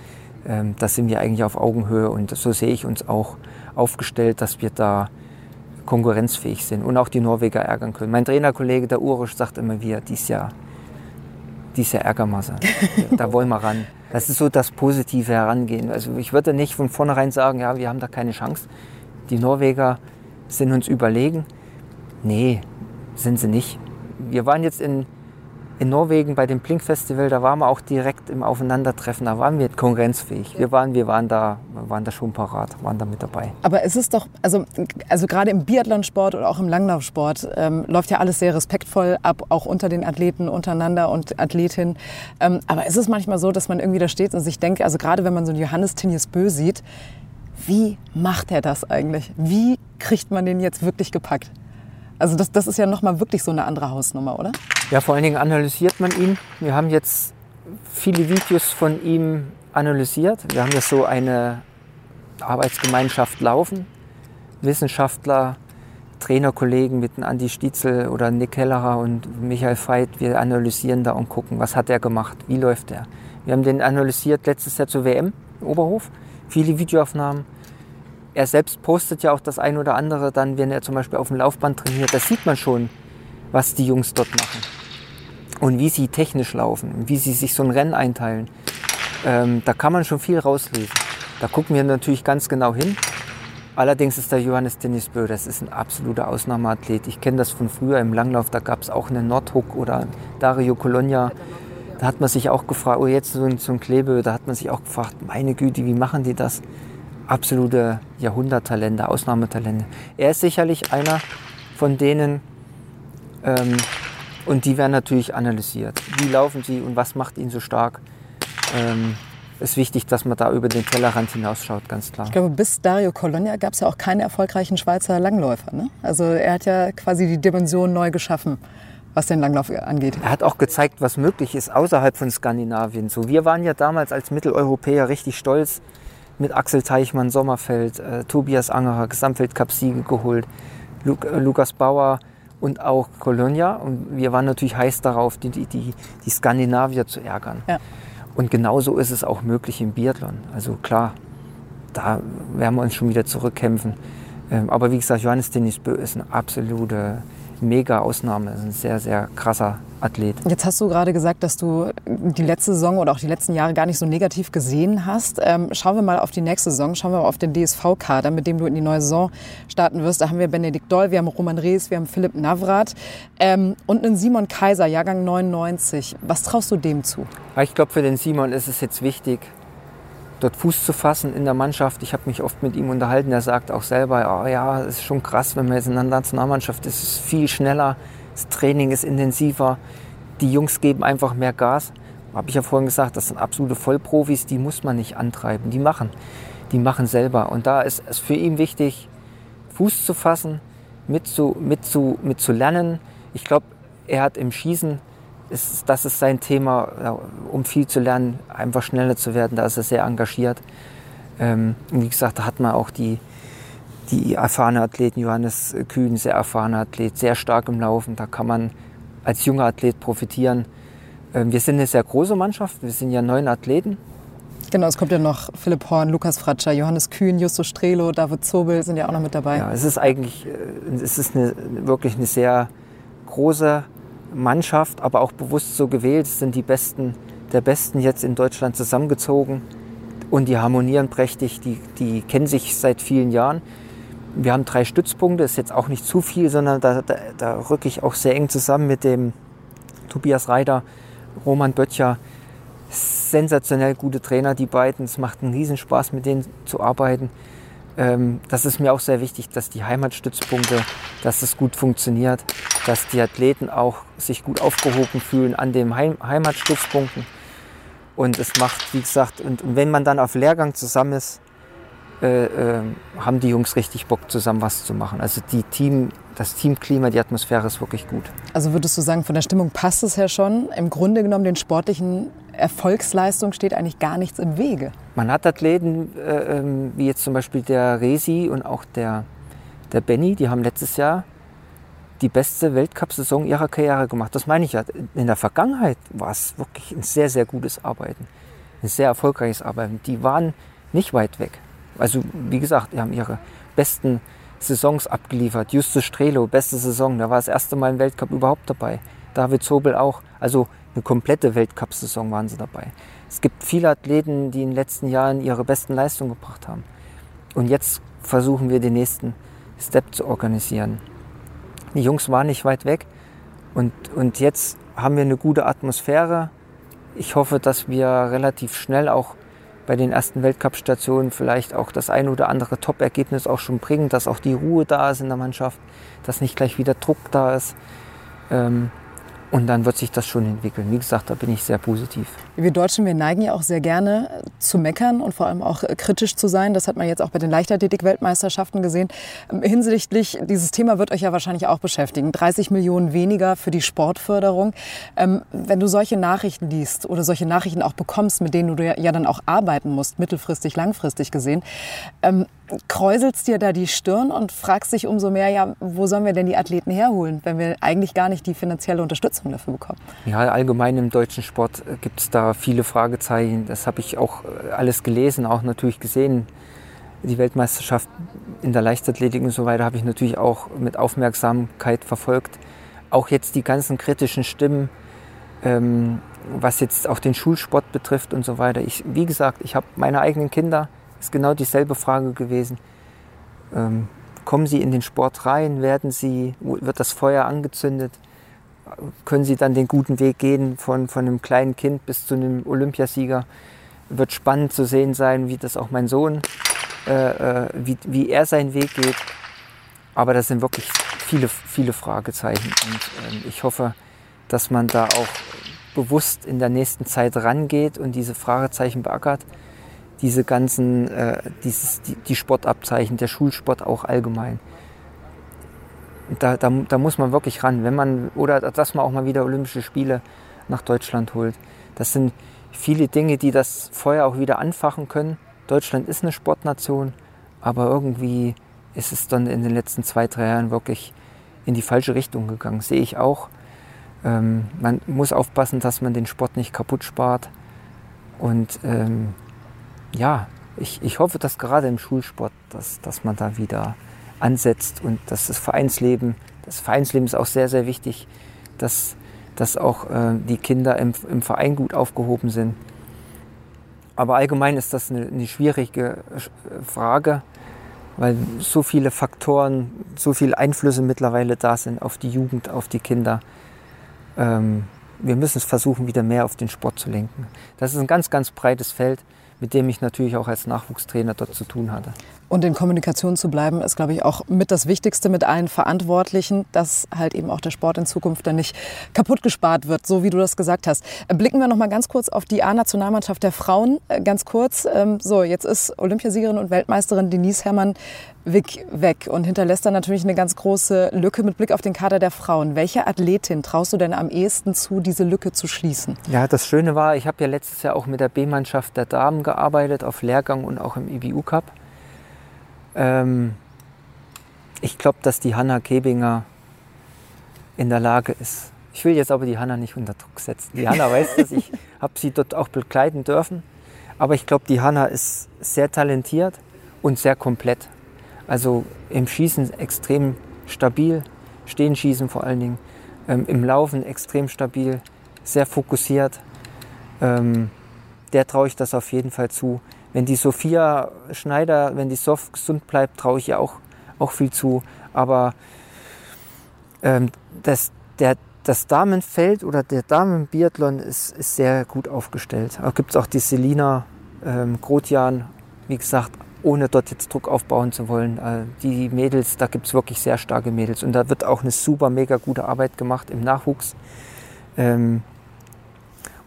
Ähm, da sind wir eigentlich auf Augenhöhe und so sehe ich uns auch aufgestellt, dass wir da konkurrenzfähig sind und auch die Norweger ärgern können. Mein Trainerkollege, der Urisch, sagt immer wieder, dies Jahr, dies Jahr Ärgermasse. [LAUGHS] da wollen wir ran. Das ist so das positive Herangehen. Also ich würde nicht von vornherein sagen, ja, wir haben da keine Chance. Die Norweger sind uns überlegen. Nee, sind sie nicht. Wir waren jetzt in in Norwegen bei dem Blink Festival, da waren wir auch direkt im Aufeinandertreffen, da waren wir konkurrenzfähig. Wir waren, wir waren da, waren da schon parat, waren da mit dabei. Aber es ist doch, also, also gerade im Biathlonsport oder auch im Langlaufsport ähm, läuft ja alles sehr respektvoll ab, auch unter den Athleten untereinander und Athletinnen. Ähm, aber es ist manchmal so, dass man irgendwie da steht und sich denkt, also gerade wenn man so einen Johannes Tinjes Bö sieht, wie macht er das eigentlich? Wie kriegt man den jetzt wirklich gepackt? Also das, das ist ja nochmal wirklich so eine andere Hausnummer, oder? Ja, vor allen Dingen analysiert man ihn. Wir haben jetzt viele Videos von ihm analysiert. Wir haben jetzt so eine Arbeitsgemeinschaft laufen. Wissenschaftler, Trainerkollegen mit Andi Stietzel oder Nick Hellerer und Michael Veit. Wir analysieren da und gucken, was hat er gemacht, wie läuft er. Wir haben den analysiert letztes Jahr zur WM Oberhof. Viele Videoaufnahmen er selbst postet ja auch das ein oder andere dann, wenn er zum Beispiel auf dem Laufband trainiert. Da sieht man schon, was die Jungs dort machen. Und wie sie technisch laufen, wie sie sich so ein Rennen einteilen. Ähm, da kann man schon viel rauslesen. Da gucken wir natürlich ganz genau hin. Allerdings ist der Johannes Dennis Bö, das ist ein absoluter Ausnahmeathlet. Ich kenne das von früher im Langlauf, da gab es auch einen Nordhook oder Dario Colonia. Da hat man sich auch gefragt, oh jetzt so ein, so ein Klebe, da hat man sich auch gefragt, meine Güte, wie machen die das? Absolute Jahrhunderttalente, Ausnahmetalente. Er ist sicherlich einer von denen, ähm, und die werden natürlich analysiert. Wie laufen sie und was macht ihn so stark? Ähm, ist wichtig, dass man da über den Tellerrand hinausschaut, ganz klar. Ich glaube, bis Dario Colonia gab es ja auch keine erfolgreichen Schweizer Langläufer. Ne? Also er hat ja quasi die Dimension neu geschaffen was den Langlauf angeht. Er hat auch gezeigt, was möglich ist außerhalb von Skandinavien. So, wir waren ja damals als Mitteleuropäer richtig stolz mit Axel Teichmann, Sommerfeld, äh, Tobias Angerer, Gesamtweltcup-Siege geholt, Lu äh, Lukas Bauer und auch Colonia. Und wir waren natürlich heiß darauf, die, die, die, die Skandinavier zu ärgern. Ja. Und genauso ist es auch möglich im Biathlon. Also klar, da werden wir uns schon wieder zurückkämpfen. Ähm, aber wie gesagt, Johannes Denis Bö ist eine absolute Mega-Ausnahme. Ein sehr, sehr krasser Athlet. Jetzt hast du gerade gesagt, dass du die letzte Saison oder auch die letzten Jahre gar nicht so negativ gesehen hast. Ähm, schauen wir mal auf die nächste Saison. Schauen wir mal auf den DSV-Kader, mit dem du in die neue Saison starten wirst. Da haben wir Benedikt Doll, wir haben Roman Rees, wir haben Philipp Navrat ähm, und einen Simon Kaiser, Jahrgang 99. Was traust du dem zu? Ich glaube, für den Simon ist es jetzt wichtig, dort Fuß zu fassen in der Mannschaft. Ich habe mich oft mit ihm unterhalten. Er sagt auch selber, oh ja, es ist schon krass, wenn man jetzt in der Nationalmannschaft ist. Es ist viel schneller, das Training ist intensiver. Die Jungs geben einfach mehr Gas. Habe ich ja vorhin gesagt, das sind absolute Vollprofis, die muss man nicht antreiben. Die machen, die machen selber. Und da ist es für ihn wichtig, Fuß zu fassen, mit zu, mit zu, mit zu lernen. Ich glaube, er hat im Schießen ist, das ist sein Thema, um viel zu lernen, einfach schneller zu werden. Da ist er sehr engagiert. Ähm, und wie gesagt, da hat man auch die, die erfahrene Athleten, Johannes Kühn, sehr erfahrener Athlet, sehr stark im Laufen. Da kann man als junger Athlet profitieren. Ähm, wir sind eine sehr große Mannschaft, wir sind ja neun Athleten. Genau, es kommt ja noch Philipp Horn, Lukas Fratscher, Johannes Kühn, Justus Strelo, David Zobel sind ja auch noch mit dabei. Ja, es ist eigentlich, äh, es ist eine, wirklich eine sehr große Mannschaft, aber auch bewusst so gewählt. Es sind die Besten der Besten jetzt in Deutschland zusammengezogen und die harmonieren prächtig, die, die kennen sich seit vielen Jahren. Wir haben drei Stützpunkte, ist jetzt auch nicht zu viel, sondern da, da, da rücke ich auch sehr eng zusammen mit dem Tobias Reiter, Roman Böttcher. Sensationell gute Trainer, die beiden. Es macht einen Riesenspaß, mit denen zu arbeiten. Ähm, das ist mir auch sehr wichtig, dass die Heimatstützpunkte, dass es gut funktioniert, dass die Athleten auch sich gut aufgehoben fühlen an den Heim Heimatstützpunkten. Und es macht, wie gesagt, und, und, wenn man dann auf Lehrgang zusammen ist, äh, äh, haben die Jungs richtig Bock, zusammen was zu machen. Also die Team, das Teamklima, die Atmosphäre ist wirklich gut. Also würdest du sagen, von der Stimmung passt es ja schon. Im Grunde genommen den sportlichen Erfolgsleistung steht eigentlich gar nichts im Wege. Man hat Athleten äh, ähm, wie jetzt zum Beispiel der Resi und auch der, der Benny, die haben letztes Jahr die beste Weltcup-Saison ihrer Karriere gemacht. Das meine ich ja. In der Vergangenheit war es wirklich ein sehr, sehr gutes Arbeiten. Ein sehr erfolgreiches Arbeiten. Die waren nicht weit weg. Also, wie gesagt, die haben ihre besten Saisons abgeliefert. Justus Strelo, beste Saison. Da war das erste Mal im Weltcup überhaupt dabei. David Zobel auch. Also, eine komplette Weltcup-Saison waren sie dabei. Es gibt viele Athleten, die in den letzten Jahren ihre besten Leistungen gebracht haben. Und jetzt versuchen wir den nächsten Step zu organisieren. Die Jungs waren nicht weit weg und, und jetzt haben wir eine gute Atmosphäre. Ich hoffe, dass wir relativ schnell auch bei den ersten Weltcup-Stationen vielleicht auch das ein oder andere Top-Ergebnis auch schon bringen, dass auch die Ruhe da ist in der Mannschaft, dass nicht gleich wieder Druck da ist. Ähm, und dann wird sich das schon entwickeln. Wie gesagt, da bin ich sehr positiv. Wir Deutschen, wir neigen ja auch sehr gerne zu meckern und vor allem auch kritisch zu sein. Das hat man jetzt auch bei den Leichtathletik-Weltmeisterschaften gesehen. Ähm, hinsichtlich, dieses Thema wird euch ja wahrscheinlich auch beschäftigen. 30 Millionen weniger für die Sportförderung. Ähm, wenn du solche Nachrichten liest oder solche Nachrichten auch bekommst, mit denen du ja dann auch arbeiten musst, mittelfristig, langfristig gesehen, ähm, kräuselst dir da die Stirn und fragst dich umso mehr, ja, wo sollen wir denn die Athleten herholen, wenn wir eigentlich gar nicht die finanzielle Unterstützung dafür bekommen? Ja, allgemein im deutschen Sport äh, gibt es da viele Fragezeichen. Das habe ich auch äh, alles gelesen, auch natürlich gesehen. Die Weltmeisterschaft in der Leichtathletik und so weiter habe ich natürlich auch mit Aufmerksamkeit verfolgt. Auch jetzt die ganzen kritischen Stimmen, ähm, was jetzt auch den Schulsport betrifft und so weiter. Ich, wie gesagt, ich habe meine eigenen Kinder, ist genau dieselbe Frage gewesen. Ähm, kommen Sie in den Sport rein? Werden Sie, wird das Feuer angezündet? Können Sie dann den guten Weg gehen von, von einem kleinen Kind bis zu einem Olympiasieger? Wird spannend zu sehen sein, wie das auch mein Sohn, äh, äh wie, wie er seinen Weg geht. Aber das sind wirklich viele, viele Fragezeichen. Und äh, ich hoffe, dass man da auch bewusst in der nächsten Zeit rangeht und diese Fragezeichen beackert diese ganzen, äh, dieses, die, die Sportabzeichen, der Schulsport auch allgemein. Da, da, da muss man wirklich ran, wenn man, oder dass man auch mal wieder Olympische Spiele nach Deutschland holt. Das sind viele Dinge, die das Feuer auch wieder anfachen können. Deutschland ist eine Sportnation, aber irgendwie ist es dann in den letzten zwei, drei Jahren wirklich in die falsche Richtung gegangen. Sehe ich auch. Ähm, man muss aufpassen, dass man den Sport nicht kaputt spart. Und ähm, ja, ich, ich hoffe, dass gerade im Schulsport, dass, dass man da wieder ansetzt und dass das Vereinsleben, das Vereinsleben ist auch sehr, sehr wichtig, dass, dass auch äh, die Kinder im, im Verein gut aufgehoben sind. Aber allgemein ist das eine, eine schwierige Frage, weil so viele Faktoren, so viele Einflüsse mittlerweile da sind auf die Jugend, auf die Kinder. Ähm, wir müssen es versuchen, wieder mehr auf den Sport zu lenken. Das ist ein ganz, ganz breites Feld mit dem ich natürlich auch als Nachwuchstrainer dort zu tun hatte. Und in Kommunikation zu bleiben, ist, glaube ich, auch mit das Wichtigste mit allen Verantwortlichen, dass halt eben auch der Sport in Zukunft dann nicht kaputt gespart wird, so wie du das gesagt hast. Blicken wir noch mal ganz kurz auf die A-Nationalmannschaft der Frauen. Äh, ganz kurz. Ähm, so, jetzt ist Olympiasiegerin und Weltmeisterin Denise Herrmann Wick weg und hinterlässt dann natürlich eine ganz große Lücke mit Blick auf den Kader der Frauen. Welche Athletin traust du denn am ehesten zu, diese Lücke zu schließen? Ja, das Schöne war, ich habe ja letztes Jahr auch mit der B-Mannschaft der Damen gearbeitet, auf Lehrgang und auch im IBU Cup. Ähm, ich glaube, dass die Hanna Kebinger in der Lage ist. Ich will jetzt aber die Hanna nicht unter Druck setzen. Die Hanna weiß das, ich [LAUGHS] habe sie dort auch begleiten dürfen. Aber ich glaube, die Hanna ist sehr talentiert und sehr komplett. Also im Schießen extrem stabil, Stehenschießen vor allen Dingen, ähm, im Laufen extrem stabil, sehr fokussiert. Ähm, der traue ich das auf jeden Fall zu. Wenn die Sophia Schneider, wenn die Soft gesund bleibt, traue ich ihr auch, auch viel zu. Aber ähm, das, der, das Damenfeld oder der Damenbiathlon ist, ist sehr gut aufgestellt. Da gibt es auch die Selina ähm, Grotjan, wie gesagt, ohne dort jetzt Druck aufbauen zu wollen. Äh, die Mädels, da gibt es wirklich sehr starke Mädels und da wird auch eine super, mega gute Arbeit gemacht im Nachwuchs. Ähm,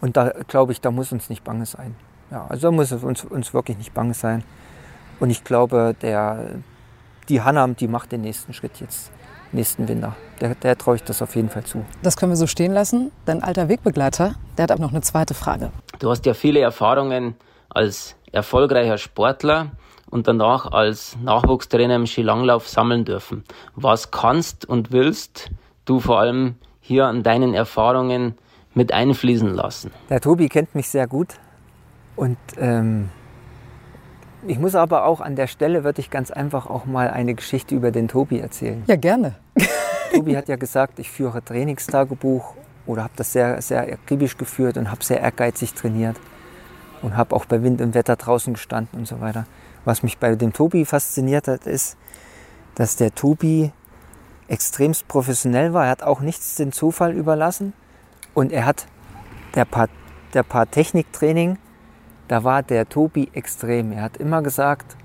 und da glaube ich, da muss uns nicht bange sein. Ja, also da muss es uns, uns wirklich nicht bange sein. Und ich glaube, der, die Hanna, die macht den nächsten Schritt jetzt, nächsten Winter. Der, der traue ich das auf jeden Fall zu. Das können wir so stehen lassen. Dein alter Wegbegleiter, der hat auch noch eine zweite Frage. Du hast ja viele Erfahrungen als erfolgreicher Sportler und danach als Nachwuchstrainer im Skilanglauf sammeln dürfen. Was kannst und willst du vor allem hier an deinen Erfahrungen mit einfließen lassen? Der Tobi kennt mich sehr gut und ähm, ich muss aber auch an der Stelle, würde ich ganz einfach auch mal eine Geschichte über den Tobi erzählen. Ja, gerne. [LAUGHS] Tobi hat ja gesagt, ich führe Trainingstagebuch oder habe das sehr, sehr akribisch geführt und habe sehr ehrgeizig trainiert und habe auch bei Wind und Wetter draußen gestanden und so weiter. Was mich bei dem Tobi fasziniert hat, ist, dass der Tobi extremst professionell war. Er hat auch nichts den Zufall überlassen. Und er hat der Paar, der Paar Techniktraining, da war der Tobi extrem. Er hat immer gesagt,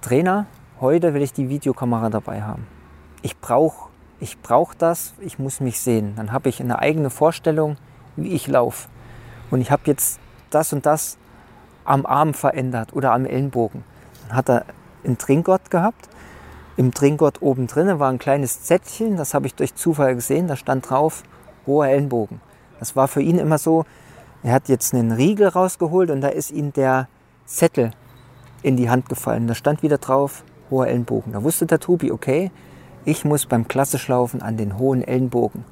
Trainer, heute will ich die Videokamera dabei haben. Ich brauche ich brauch das, ich muss mich sehen. Dann habe ich eine eigene Vorstellung, wie ich laufe. Und ich habe jetzt das und das am Arm verändert oder am Ellenbogen. Hat er einen Trinkgott gehabt. Im Trinkgott oben drin war ein kleines Zettelchen, das habe ich durch Zufall gesehen, da stand drauf hoher Ellenbogen. Das war für ihn immer so, er hat jetzt einen Riegel rausgeholt und da ist ihm der Zettel in die Hand gefallen. Da stand wieder drauf hoher Ellenbogen. Da wusste der Tobi, okay, ich muss beim Klassischlaufen an den hohen Ellenbogen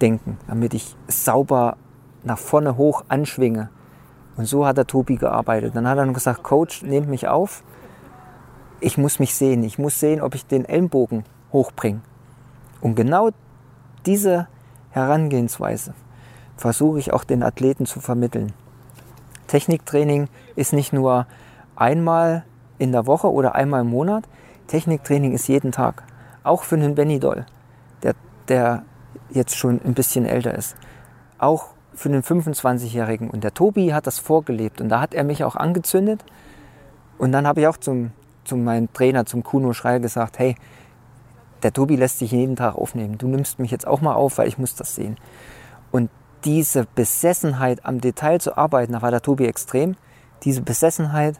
denken, damit ich sauber nach vorne hoch anschwinge. Und so hat der Tobi gearbeitet. Dann hat er gesagt, Coach, nehmt mich auf. Ich muss mich sehen. Ich muss sehen, ob ich den Ellenbogen hochbringe. Und genau diese Herangehensweise versuche ich auch den Athleten zu vermitteln. Techniktraining ist nicht nur einmal in der Woche oder einmal im Monat. Techniktraining ist jeden Tag. Auch für einen Benny Doll, der, der jetzt schon ein bisschen älter ist. Auch für einen 25-Jährigen. Und der Tobi hat das vorgelebt und da hat er mich auch angezündet. Und dann habe ich auch zum, zu meinem Trainer, zum Kuno Schreier gesagt, hey, der Tobi lässt sich jeden Tag aufnehmen. Du nimmst mich jetzt auch mal auf, weil ich muss das sehen. Und diese Besessenheit am Detail zu arbeiten, da war der Tobi extrem. Diese Besessenheit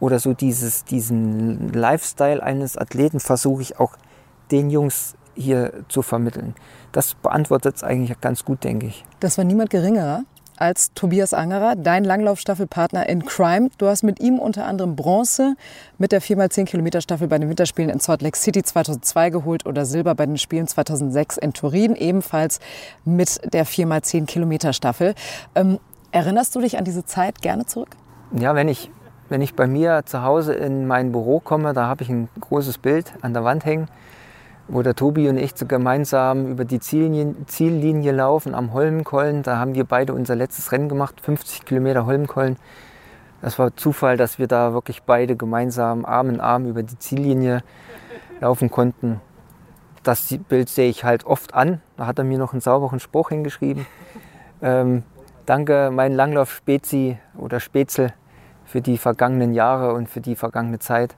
oder so dieses, diesen Lifestyle eines Athleten versuche ich auch den Jungs hier zu vermitteln. Das beantwortet es eigentlich ganz gut, denke ich. Das war niemand geringerer als Tobias Angerer, dein Langlaufstaffelpartner in Crime. Du hast mit ihm unter anderem Bronze mit der 4x10 Kilometer Staffel bei den Winterspielen in Salt Lake City 2002 geholt oder Silber bei den Spielen 2006 in Turin, ebenfalls mit der 4x10 Kilometer Staffel. Ähm, erinnerst du dich an diese Zeit gerne zurück? Ja, wenn ich, wenn ich bei mir zu Hause in mein Büro komme, da habe ich ein großes Bild an der Wand hängen wo der Tobi und ich gemeinsam über die Ziellinie, Ziellinie laufen am Holmenkollen. Da haben wir beide unser letztes Rennen gemacht, 50 Kilometer Holmenkollen. Das war Zufall, dass wir da wirklich beide gemeinsam Arm in Arm über die Ziellinie laufen konnten. Das Bild sehe ich halt oft an. Da hat er mir noch einen sauberen Spruch hingeschrieben. Ähm, danke, mein Langlauf-Spezi oder Spätzel, für die vergangenen Jahre und für die vergangene Zeit.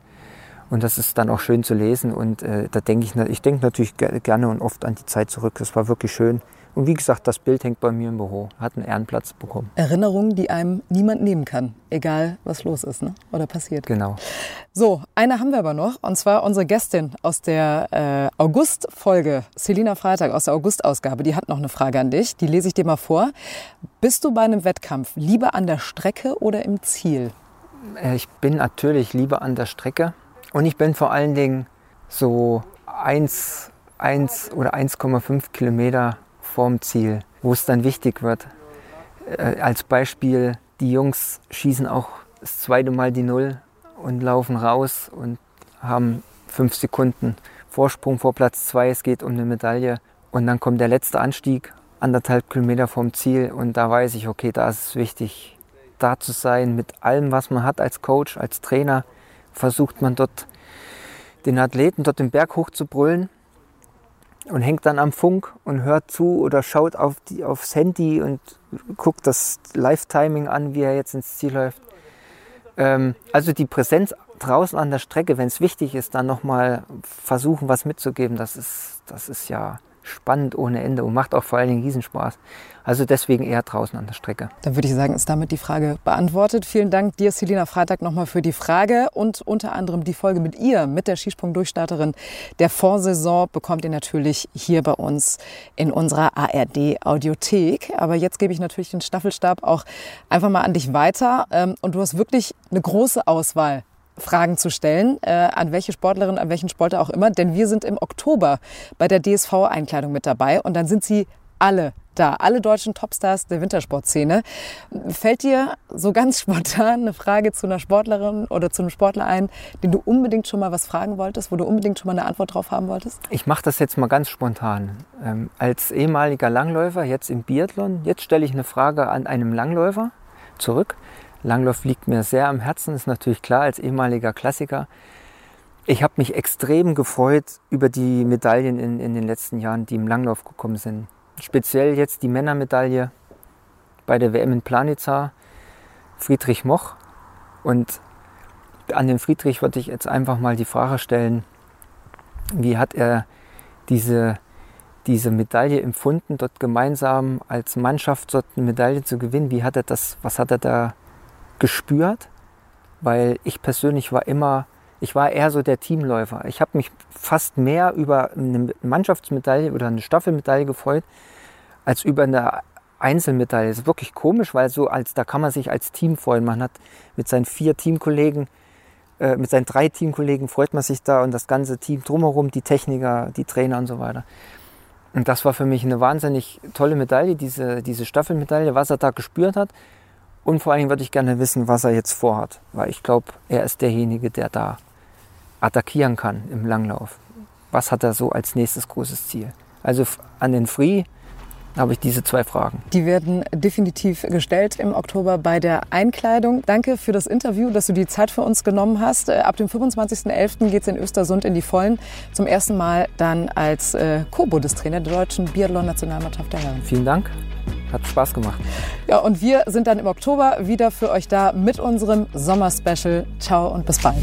Und das ist dann auch schön zu lesen. Und äh, da denke ich, ich denke natürlich gerne und oft an die Zeit zurück. Das war wirklich schön. Und wie gesagt, das Bild hängt bei mir im Büro. Hat einen Ehrenplatz bekommen. Erinnerungen, die einem niemand nehmen kann, egal was los ist ne? oder passiert. Genau. So, eine haben wir aber noch. Und zwar unsere Gästin aus der äh, August-Folge, Selina Freitag aus der August-Ausgabe. Die hat noch eine Frage an dich. Die lese ich dir mal vor. Bist du bei einem Wettkampf lieber an der Strecke oder im Ziel? Äh, ich bin natürlich lieber an der Strecke. Und ich bin vor allen Dingen so 1, 1 oder 1,5 Kilometer vorm Ziel, wo es dann wichtig wird. Äh, als Beispiel, die Jungs schießen auch das zweite Mal die Null und laufen raus und haben fünf Sekunden Vorsprung vor Platz zwei. Es geht um eine Medaille. Und dann kommt der letzte Anstieg, anderthalb Kilometer vom Ziel. Und da weiß ich, okay, da ist es wichtig, da zu sein mit allem, was man hat als Coach, als Trainer versucht man dort den Athleten dort den Berg hoch zu brüllen und hängt dann am Funk und hört zu oder schaut auf die, aufs Handy und guckt das Live-Timing an, wie er jetzt ins Ziel läuft. Ähm, also die Präsenz draußen an der Strecke, wenn es wichtig ist, dann nochmal versuchen, was mitzugeben, das ist, das ist ja spannend ohne Ende und macht auch vor allen Dingen Riesenspaß. Also deswegen eher draußen an der Strecke. Dann würde ich sagen, ist damit die Frage beantwortet. Vielen Dank dir, Selina Freitag, nochmal für die Frage und unter anderem die Folge mit ihr, mit der Skisprung-Durchstarterin der Vorsaison, bekommt ihr natürlich hier bei uns in unserer ARD-Audiothek. Aber jetzt gebe ich natürlich den Staffelstab auch einfach mal an dich weiter. Ähm, und du hast wirklich eine große Auswahl Fragen zu stellen, äh, an welche Sportlerin, an welchen Sportler auch immer. Denn wir sind im Oktober bei der DSV-Einkleidung mit dabei und dann sind sie alle da, alle deutschen Topstars der Wintersportszene. Fällt dir so ganz [LAUGHS] spontan eine Frage zu einer Sportlerin oder zu einem Sportler ein, den du unbedingt schon mal was fragen wolltest, wo du unbedingt schon mal eine Antwort drauf haben wolltest? Ich mache das jetzt mal ganz spontan. Ähm, als ehemaliger Langläufer, jetzt im Biathlon, jetzt stelle ich eine Frage an einem Langläufer zurück. Langlauf liegt mir sehr am Herzen, ist natürlich klar als ehemaliger Klassiker. Ich habe mich extrem gefreut über die Medaillen in, in den letzten Jahren, die im Langlauf gekommen sind. Speziell jetzt die Männermedaille bei der WM in Planitza, Friedrich Moch. Und an den Friedrich würde ich jetzt einfach mal die Frage stellen, wie hat er diese, diese Medaille empfunden, dort gemeinsam als Mannschaft dort eine Medaille zu gewinnen? Wie hat er das, was hat er da gespürt, weil ich persönlich war immer, ich war eher so der Teamläufer. Ich habe mich fast mehr über eine Mannschaftsmedaille oder eine Staffelmedaille gefreut, als über eine Einzelmedaille. Das ist wirklich komisch, weil so als da kann man sich als Team freuen. Man hat mit seinen vier Teamkollegen, äh, mit seinen drei Teamkollegen freut man sich da und das ganze Team drumherum, die Techniker, die Trainer und so weiter. Und das war für mich eine wahnsinnig tolle Medaille, diese, diese Staffelmedaille, was er da gespürt hat. Und vor allem würde ich gerne wissen, was er jetzt vorhat, weil ich glaube, er ist derjenige, der da attackieren kann im Langlauf. Was hat er so als nächstes großes Ziel? Also an den Free habe ich diese zwei Fragen. Die werden definitiv gestellt im Oktober bei der Einkleidung. Danke für das Interview, dass du die Zeit für uns genommen hast. Äh, ab dem 25.11. geht es in Östersund in die Vollen. Zum ersten Mal dann als äh, Co-Bundestrainer der deutschen Biathlon-Nationalmannschaft der Herren. Vielen Dank. Hat Spaß gemacht. Ja, und wir sind dann im Oktober wieder für euch da mit unserem Sommerspecial. Ciao und bis bald.